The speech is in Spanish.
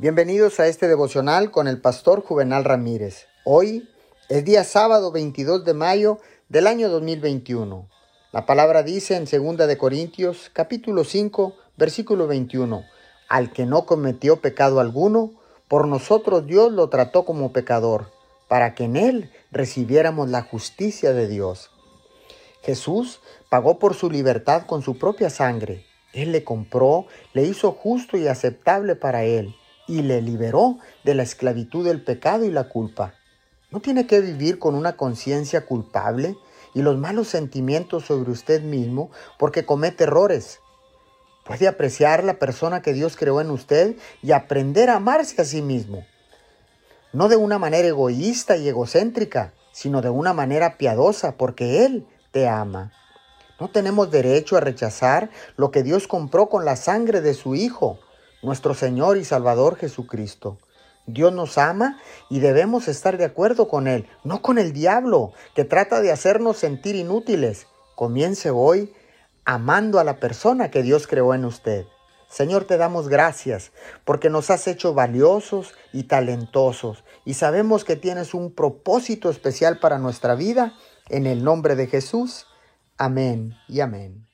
Bienvenidos a este devocional con el pastor Juvenal Ramírez. Hoy es día sábado 22 de mayo del año 2021. La palabra dice en 2 de Corintios capítulo 5 versículo 21, al que no cometió pecado alguno, por nosotros Dios lo trató como pecador, para que en él recibiéramos la justicia de Dios. Jesús pagó por su libertad con su propia sangre. Él le compró, le hizo justo y aceptable para él y le liberó de la esclavitud del pecado y la culpa. No tiene que vivir con una conciencia culpable y los malos sentimientos sobre usted mismo porque comete errores. Puede apreciar la persona que Dios creó en usted y aprender a amarse a sí mismo. No de una manera egoísta y egocéntrica, sino de una manera piadosa porque Él te ama. No tenemos derecho a rechazar lo que Dios compró con la sangre de su Hijo nuestro Señor y Salvador Jesucristo. Dios nos ama y debemos estar de acuerdo con Él, no con el diablo que trata de hacernos sentir inútiles. Comience hoy amando a la persona que Dios creó en usted. Señor, te damos gracias porque nos has hecho valiosos y talentosos y sabemos que tienes un propósito especial para nuestra vida. En el nombre de Jesús. Amén y amén.